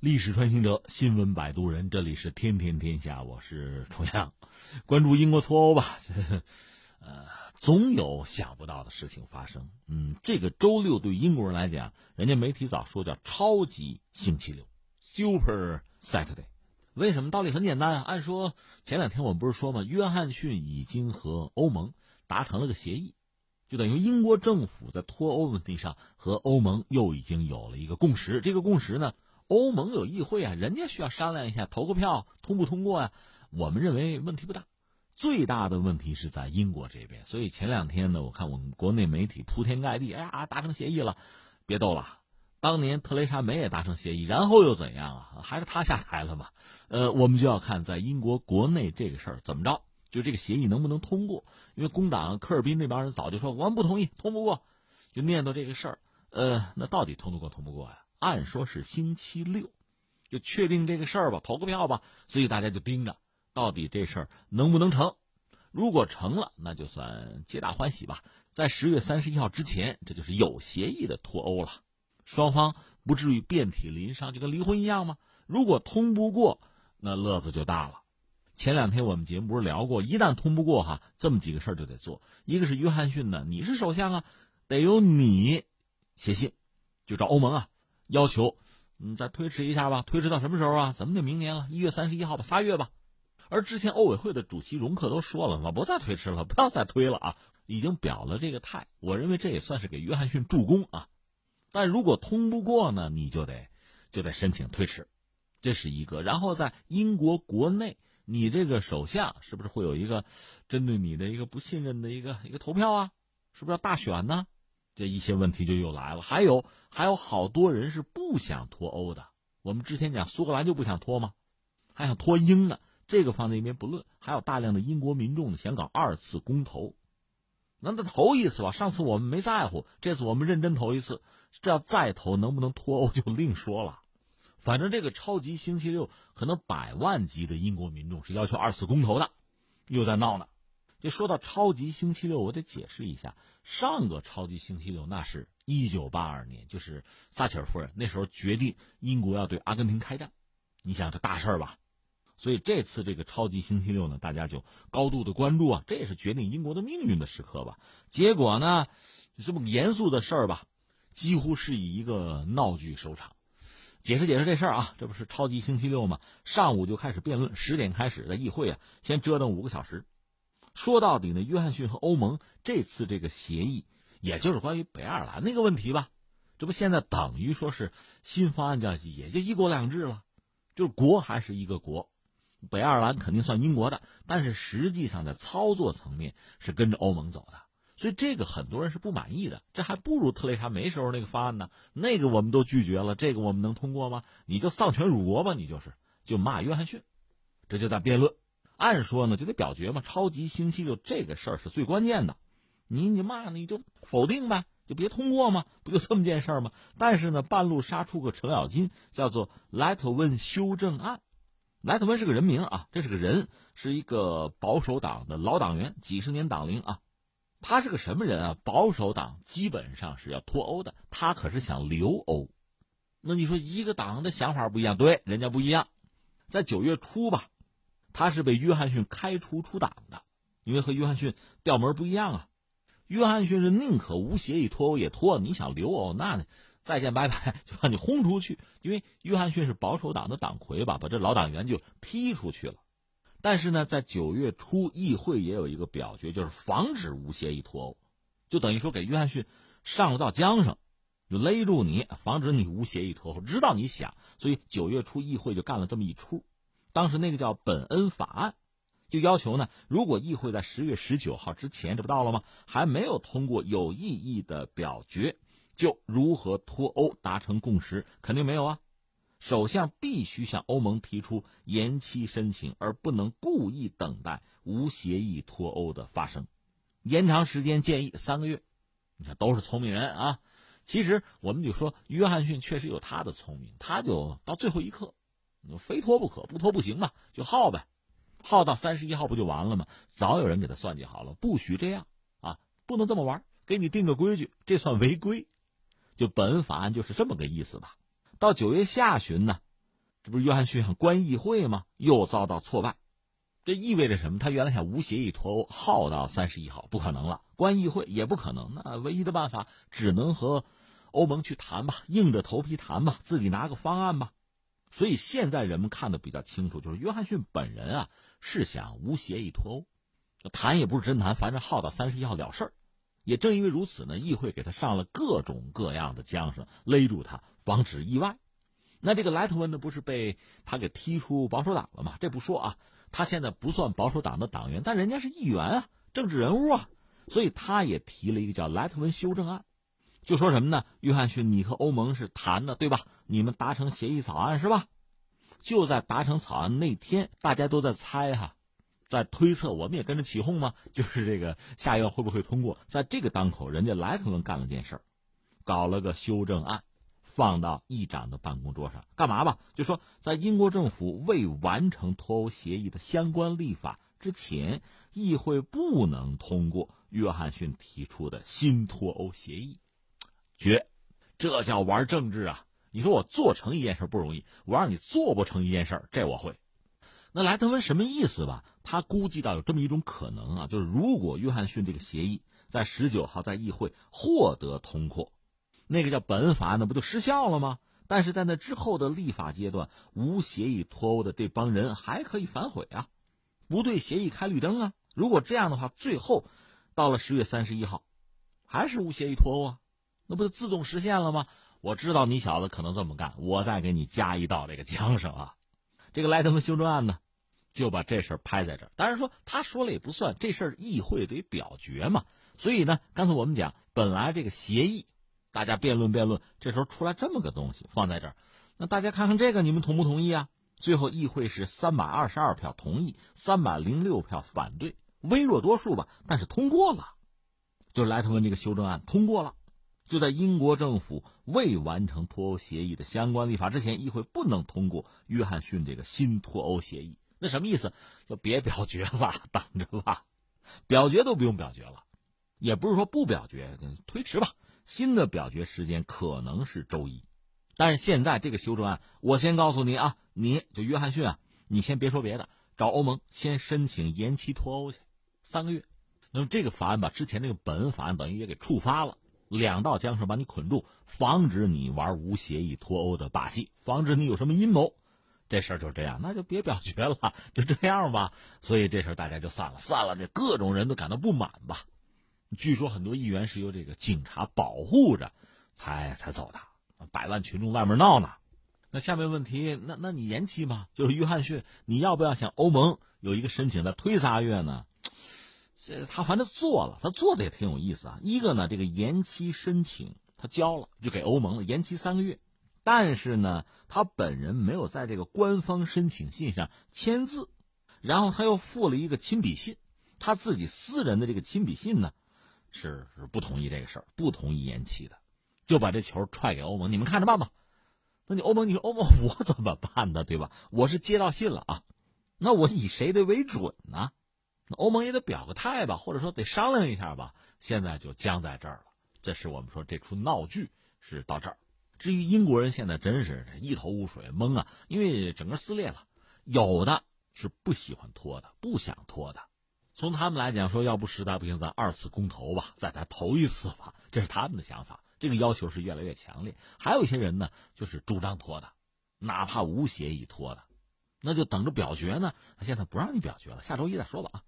历史穿行者，新闻摆渡人，这里是天天天下，我是重阳，关注英国脱欧吧。这 呃，总有想不到的事情发生。嗯，这个周六对英国人来讲，人家媒体早说叫超级星期六，Super Saturday。为什么？道理很简单啊。按说前两天我们不是说吗？约翰逊已经和欧盟达成了个协议，就等于英国政府在脱欧问题上和欧盟又已经有了一个共识。这个共识呢？欧盟有议会啊，人家需要商量一下，投个票通不通过呀？我们认为问题不大，最大的问题是在英国这边。所以前两天呢，我看我们国内媒体铺天盖地，哎呀，达成协议了，别逗了。当年特蕾莎梅也达成协议，然后又怎样啊？还是他下台了嘛？呃，我们就要看在英国国内这个事儿怎么着，就这个协议能不能通过？因为工党科尔宾那帮人早就说我们不同意，通不过，就念叨这个事儿。呃，那到底通得过通不过呀？按说是星期六，就确定这个事儿吧，投个票吧。所以大家就盯着，到底这事儿能不能成？如果成了，那就算皆大欢喜吧。在十月三十一号之前，这就是有协议的脱欧了，双方不至于遍体鳞伤，就跟离婚一样吗？如果通不过，那乐子就大了。前两天我们节目不是聊过，一旦通不过哈，这么几个事儿就得做。一个是约翰逊呢，你是首相啊，得由你写信，就找欧盟啊。要求，你再推迟一下吧，推迟到什么时候啊？怎么就明年了？一月三十一号吧，仨月吧。而之前欧委会的主席容克都说了嘛，不再推迟了，不要再推了啊，已经表了这个态。我认为这也算是给约翰逊助攻啊。但如果通不过呢，你就得就得申请推迟，这是一个。然后在英国国内，你这个首相是不是会有一个针对你的一个不信任的一个一个投票啊？是不是要大选呢？这一些问题就又来了，还有还有好多人是不想脱欧的。我们之前讲苏格兰就不想脱吗？还想脱英呢？这个放在一边不论，还有大量的英国民众呢想搞二次公投。那那投一次吧，上次我们没在乎，这次我们认真投一次。这要再投，能不能脱欧就另说了。反正这个超级星期六，可能百万级的英国民众是要求二次公投的，又在闹呢。就说到超级星期六，我得解释一下，上个超级星期六那是一九八二年，就是撒切尔夫人那时候决定英国要对阿根廷开战，你想这大事儿吧？所以这次这个超级星期六呢，大家就高度的关注啊，这也是决定英国的命运的时刻吧。结果呢，这么严肃的事儿吧，几乎是以一个闹剧收场。解释解释这事儿啊，这不是超级星期六吗？上午就开始辩论，十点开始的议会啊，先折腾五个小时。说到底呢，约翰逊和欧盟这次这个协议，也就是关于北爱尔兰那个问题吧。这不现在等于说是新方案叫也就一国两制了，就是国还是一个国，北爱尔兰肯定算英国的，但是实际上在操作层面是跟着欧盟走的，所以这个很多人是不满意的。这还不如特蕾莎梅时候那个方案呢，那个我们都拒绝了，这个我们能通过吗？你就丧权辱国吧，你就是就骂约翰逊，这就在辩论。按说呢，就得表决嘛。超级星期六这个事儿是最关键的，你你骂你就否定呗，就别通过嘛，不就这么件事儿吗？但是呢，半路杀出个程咬金，叫做莱特温修正案。莱特温是个人名啊，这是个人，是一个保守党的老党员，几十年党龄啊。他是个什么人啊？保守党基本上是要脱欧的，他可是想留欧。那你说一个党的想法不一样，对，人家不一样。在九月初吧。他是被约翰逊开除出党的，因为和约翰逊调门不一样啊。约翰逊是宁可无协议脱欧也脱，你想留欧，那再见拜拜，就把你轰出去。因为约翰逊是保守党的党魁吧，把这老党员就踢出去了。但是呢，在九月初，议会也有一个表决，就是防止无协议脱欧，就等于说给约翰逊上了道缰绳，就勒住你，防止你无协议脱欧，知道你想。所以九月初，议会就干了这么一出。当时那个叫本恩法案，就要求呢，如果议会在十月十九号之前，这不到了吗？还没有通过有意义的表决，就如何脱欧达成共识，肯定没有啊。首相必须向欧盟提出延期申请，而不能故意等待无协议脱欧的发生。延长时间建议三个月，你看都是聪明人啊。其实我们就说，约翰逊确实有他的聪明，他就到最后一刻。你非脱不可，不脱不行嘛，就耗呗，耗到三十一号不就完了吗？早有人给他算计好了，不许这样啊，不能这么玩，给你定个规矩，这算违规。就本法案就是这么个意思吧。到九月下旬呢，这不是约翰逊想关议会吗？又遭到挫败，这意味着什么？他原来想无协议脱欧，耗到三十一号不可能了，关议会也不可能。那唯一的办法只能和欧盟去谈吧，硬着头皮谈吧，自己拿个方案吧。所以现在人们看的比较清楚，就是约翰逊本人啊是想无协议脱欧，谈也不是真谈，反正耗到三十一号了事儿。也正因为如此呢，议会给他上了各种各样的缰绳，勒住他，防止意外。那这个莱特温呢，不是被他给踢出保守党了吗？这不说啊，他现在不算保守党的党员，但人家是议员啊，政治人物啊，所以他也提了一个叫莱特温修正案，就说什么呢？约翰逊，你和欧盟是谈的对吧？你们达成协议草案是吧？就在达成草案那天，大家都在猜哈。在推测，我们也跟着起哄吗？就是这个下院会不会通过？在这个当口，人家莱特温干了件事儿，搞了个修正案，放到议长的办公桌上，干嘛吧？就说在英国政府未完成脱欧协议的相关立法之前，议会不能通过约翰逊提出的新脱欧协议。绝，这叫玩政治啊！你说我做成一件事不容易，我让你做不成一件事，这我会。那莱特温什么意思吧？他估计到有这么一种可能啊，就是如果约翰逊这个协议在十九号在议会获得通过，那个叫本法案，那不就失效了吗？但是在那之后的立法阶段，无协议脱欧的这帮人还可以反悔啊，不对协议开绿灯啊。如果这样的话，最后到了十月三十一号，还是无协议脱欧啊，那不就自动实现了吗？我知道你小子可能这么干，我再给你加一道这个缰绳啊。这个莱特温修正案呢，就把这事儿拍在这儿。当然说他说了也不算，这事儿议会得表决嘛。所以呢，刚才我们讲，本来这个协议，大家辩论辩论，这时候出来这么个东西放在这儿，那大家看看这个，你们同不同意啊？最后议会是三百二十二票同意，三百零六票反对，微弱多数吧，但是通过了，就是莱特文这个修正案通过了。就在英国政府未完成脱欧协议的相关立法之前，议会不能通过约翰逊这个新脱欧协议。那什么意思？就别表决了，等着吧。表决都不用表决了，也不是说不表决，推迟吧。新的表决时间可能是周一。但是现在这个修正案，我先告诉你啊，你就约翰逊啊，你先别说别的，找欧盟先申请延期脱欧去，三个月。那么这个法案把之前那个本法案等于也给触发了。两道缰绳把你捆住，防止你玩无协议脱欧的把戏，防止你有什么阴谋。这事儿就这样，那就别表决了，就这样吧。所以这事儿大家就散了，散了，这各种人都感到不满吧。据说很多议员是由这个警察保护着，才才走的。百万群众外面闹呢。那下面问题，那那你延期吗？就是约翰逊，你要不要向欧盟有一个申请，再推仨月呢？这他反正做了，他做的也挺有意思啊。一个呢，这个延期申请他交了，就给欧盟了，延期三个月。但是呢，他本人没有在这个官方申请信上签字，然后他又附了一个亲笔信，他自己私人的这个亲笔信呢，是是不同意这个事儿，不同意延期的，就把这球踹给欧盟，你们看着办吧。那你欧盟，你说欧盟 我怎么办呢？对吧？我是接到信了啊，那我以谁的为准呢？欧盟也得表个态吧，或者说得商量一下吧。现在就僵在这儿了。这是我们说这出闹剧是到这儿。至于英国人现在真是一头雾水懵啊，因为整个撕裂了。有的是不喜欢拖的，不想拖的。从他们来讲，说要不实在不行，咱二次公投吧，再再投一次吧，这是他们的想法。这个要求是越来越强烈。还有一些人呢，就是主张拖的，哪怕无协议拖的，那就等着表决呢。现在不让你表决了，下周一再说吧啊。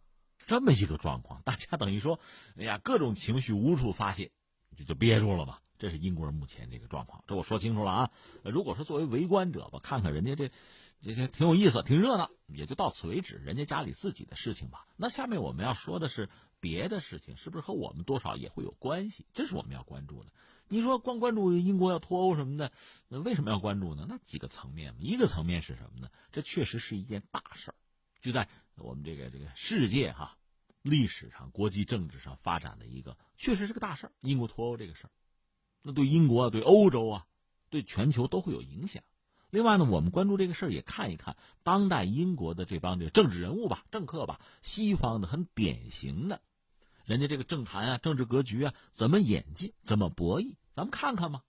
这么一个状况，大家等于说，哎呀，各种情绪无处发泄，就就憋住了吧。这是英国人目前这个状况，这我说清楚了啊。如果说作为围观者吧，看看人家这，这这挺有意思，挺热闹，也就到此为止。人家家里自己的事情吧。那下面我们要说的是别的事情，是不是和我们多少也会有关系？这是我们要关注的。你说光关注英国要脱欧什么的，那为什么要关注呢？那几个层面，一个层面是什么呢？这确实是一件大事儿，就在我们这个这个世界哈。历史上、国际政治上发展的一个，确实是个大事儿。英国脱欧这个事儿，那对英国啊、对欧洲啊，对全球都会有影响。另外呢，我们关注这个事儿，也看一看当代英国的这帮这个政治人物吧、政客吧，西方的很典型的，人家这个政坛啊、政治格局啊，怎么演进、怎么博弈，咱们看看吧。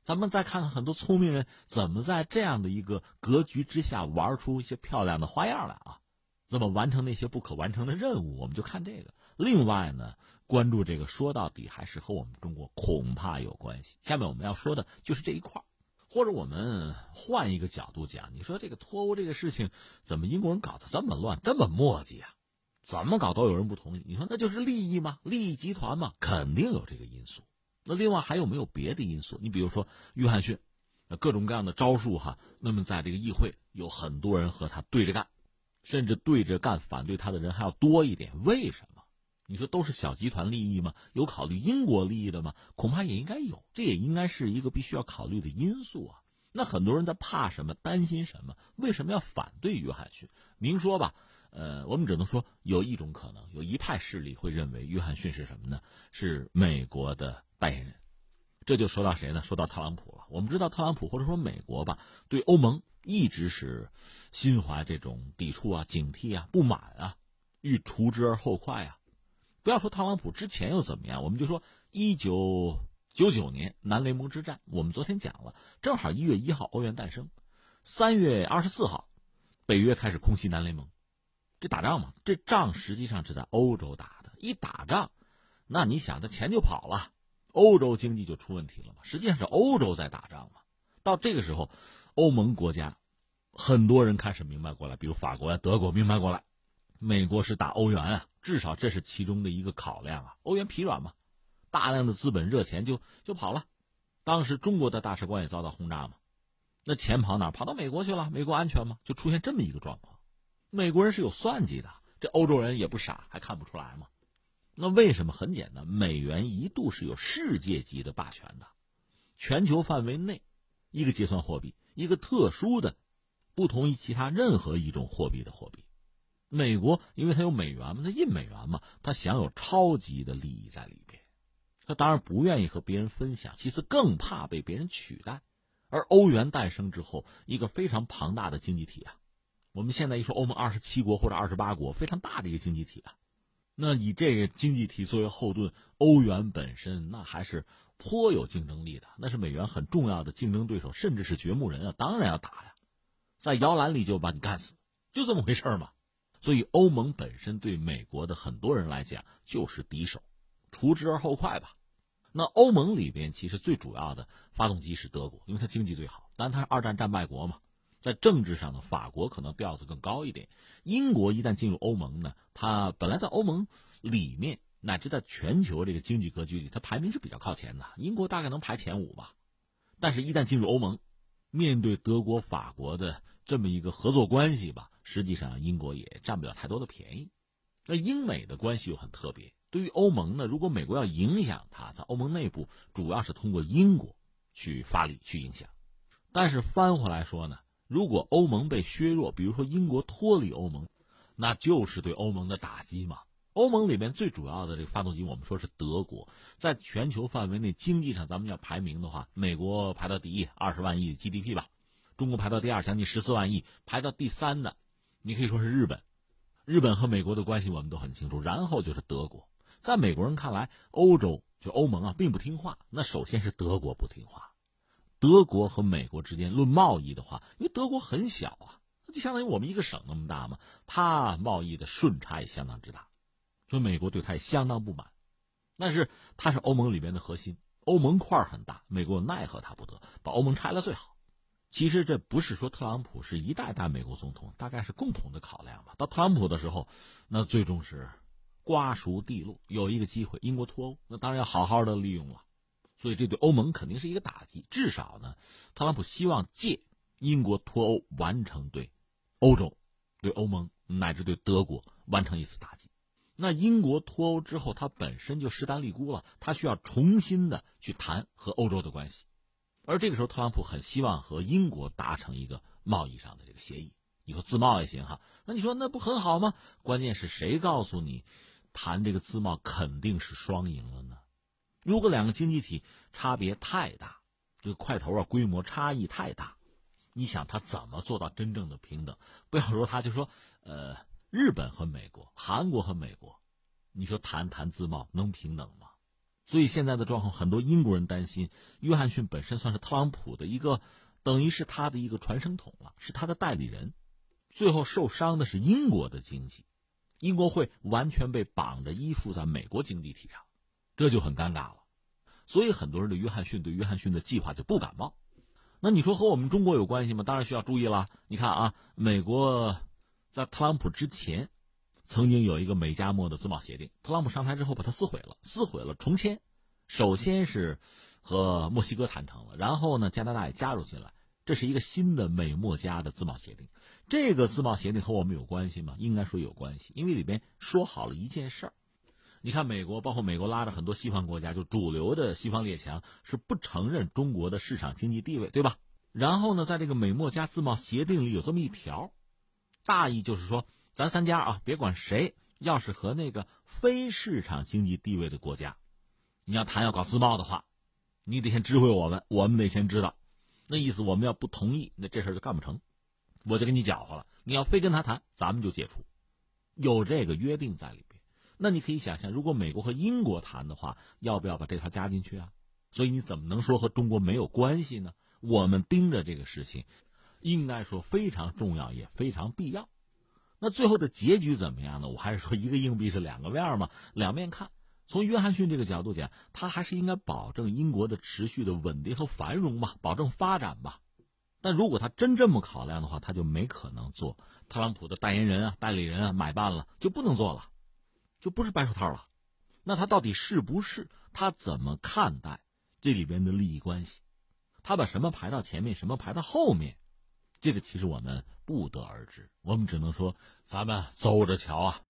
咱们再看看很多聪明人怎么在这样的一个格局之下玩出一些漂亮的花样来啊！怎么完成那些不可完成的任务？我们就看这个。另外呢，关注这个说到底还是和我们中国恐怕有关系。下面我们要说的就是这一块或者我们换一个角度讲，你说这个脱欧这个事情，怎么英国人搞得这么乱，这么磨叽啊？怎么搞都有人不同意？你说那就是利益吗？利益集团吗？肯定有这个因素。那另外还有没有别的因素？你比如说约翰逊，各种各样的招数哈。那么在这个议会有很多人和他对着干，甚至对着干反对他的人还要多一点。为什么？你说都是小集团利益吗？有考虑英国利益的吗？恐怕也应该有，这也应该是一个必须要考虑的因素啊。那很多人在怕什么？担心什么？为什么要反对约翰逊？明说吧。呃，我们只能说有一种可能，有一派势力会认为约翰逊是什么呢？是美国的代言人。这就说到谁呢？说到特朗普了。我们知道特朗普或者说美国吧，对欧盟一直是心怀这种抵触啊、警惕啊、不满啊，欲除之而后快啊。不要说特朗普之前又怎么样，我们就说一九九九年南联盟之战，我们昨天讲了，正好一月一号欧元诞生，三月二十四号，北约开始空袭南联盟。这打仗嘛，这仗实际上是在欧洲打的。一打仗，那你想，这钱就跑了，欧洲经济就出问题了嘛。实际上是欧洲在打仗嘛。到这个时候，欧盟国家很多人开始明白过来，比如法国呀、德国明白过来，美国是打欧元啊，至少这是其中的一个考量啊。欧元疲软嘛，大量的资本热钱就就跑了。当时中国的大使馆也遭到轰炸嘛，那钱跑哪？跑到美国去了？美国安全吗？就出现这么一个状况。美国人是有算计的，这欧洲人也不傻，还看不出来吗？那为什么？很简单，美元一度是有世界级的霸权的，全球范围内一个结算货币，一个特殊的，不同于其他任何一种货币的货币。美国因为它有美元嘛，它印美元嘛，它享有超级的利益在里边，他当然不愿意和别人分享，其次更怕被别人取代。而欧元诞生之后，一个非常庞大的经济体啊。我们现在一说欧盟二十七国或者二十八国，非常大的一个经济体啊，那以这个经济体作为后盾，欧元本身那还是颇有竞争力的，那是美元很重要的竞争对手，甚至是掘墓人啊，当然要打呀，在摇篮里就把你干死，就这么回事嘛。所以欧盟本身对美国的很多人来讲就是敌手，除之而后快吧。那欧盟里边其实最主要的发动机是德国，因为它经济最好，但它是二战战败国嘛。在政治上呢，法国可能调子更高一点。英国一旦进入欧盟呢，它本来在欧盟里面乃至在全球这个经济格局里，它排名是比较靠前的。英国大概能排前五吧。但是，一旦进入欧盟，面对德国、法国的这么一个合作关系吧，实际上英国也占不了太多的便宜。那英美的关系又很特别。对于欧盟呢，如果美国要影响它，在欧盟内部主要是通过英国去发力去影响。但是翻回来说呢？如果欧盟被削弱，比如说英国脱离欧盟，那就是对欧盟的打击嘛。欧盟里面最主要的这个发动机，我们说是德国，在全球范围内经济上，咱们要排名的话，美国排到第一，二十万亿 GDP 吧；中国排到第二，将近十四万亿；排到第三的，你可以说是日本。日本和美国的关系我们都很清楚，然后就是德国。在美国人看来，欧洲就欧盟啊，并不听话。那首先是德国不听话。德国和美国之间论贸易的话，因为德国很小啊，就相当于我们一个省那么大嘛，它贸易的顺差也相当之大，所以美国对它也相当不满。但是它是欧盟里面的核心，欧盟块很大，美国奈何它不得，把欧盟拆了最好。其实这不是说特朗普是一代代美国总统，大概是共同的考量吧。到特朗普的时候，那最终是瓜熟蒂落，有一个机会英国脱欧，那当然要好好的利用了。所以这对欧盟肯定是一个打击，至少呢，特朗普希望借英国脱欧完成对欧洲、对欧盟乃至对德国完成一次打击。那英国脱欧之后，他本身就势单力孤了，他需要重新的去谈和欧洲的关系。而这个时候，特朗普很希望和英国达成一个贸易上的这个协议，你说自贸也行哈。那你说那不很好吗？关键是谁告诉你谈这个自贸肯定是双赢了呢？如果两个经济体差别太大，这个块头啊规模差异太大，你想他怎么做到真正的平等？不要说他，就说呃，日本和美国、韩国和美国，你说谈谈自贸能平等吗？所以现在的状况，很多英国人担心，约翰逊本身算是特朗普的一个，等于是他的一个传声筒了，是他的代理人。最后受伤的是英国的经济，英国会完全被绑着依附在美国经济体上，这就很尴尬了。所以很多人对约翰逊对约翰逊的计划就不感冒。那你说和我们中国有关系吗？当然需要注意了。你看啊，美国在特朗普之前。曾经有一个美加墨的自贸协定，特朗普上台之后把它撕毁了，撕毁了重签。首先是和墨西哥谈成了，然后呢，加拿大也加入进来，这是一个新的美墨加的自贸协定。这个自贸协定和我们有关系吗？应该说有关系，因为里边说好了一件事儿。你看，美国包括美国拉着很多西方国家，就主流的西方列强是不承认中国的市场经济地位，对吧？然后呢，在这个美墨加自贸协定里有这么一条，大意就是说。咱三家啊，别管谁，要是和那个非市场经济地位的国家，你要谈要搞自贸的话，你得先知会我们，我们得先知道。那意思我们要不同意，那这事就干不成，我就跟你搅和了。你要非跟他谈，咱们就解除，有这个约定在里。那你可以想象，如果美国和英国谈的话，要不要把这条加进去啊？所以你怎么能说和中国没有关系呢？我们盯着这个事情，应该说非常重要，也非常必要。那最后的结局怎么样呢？我还是说一个硬币是两个面嘛，两面看。从约翰逊这个角度讲，他还是应该保证英国的持续的稳定和繁荣吧，保证发展吧。但如果他真这么考量的话，他就没可能做特朗普的代言人啊、代理人啊，买办了就不能做了，就不是白手套了。那他到底是不是？他怎么看待这里边的利益关系？他把什么排到前面，什么排到后面？这个其实我们不得而知，我们只能说，咱们走着瞧啊。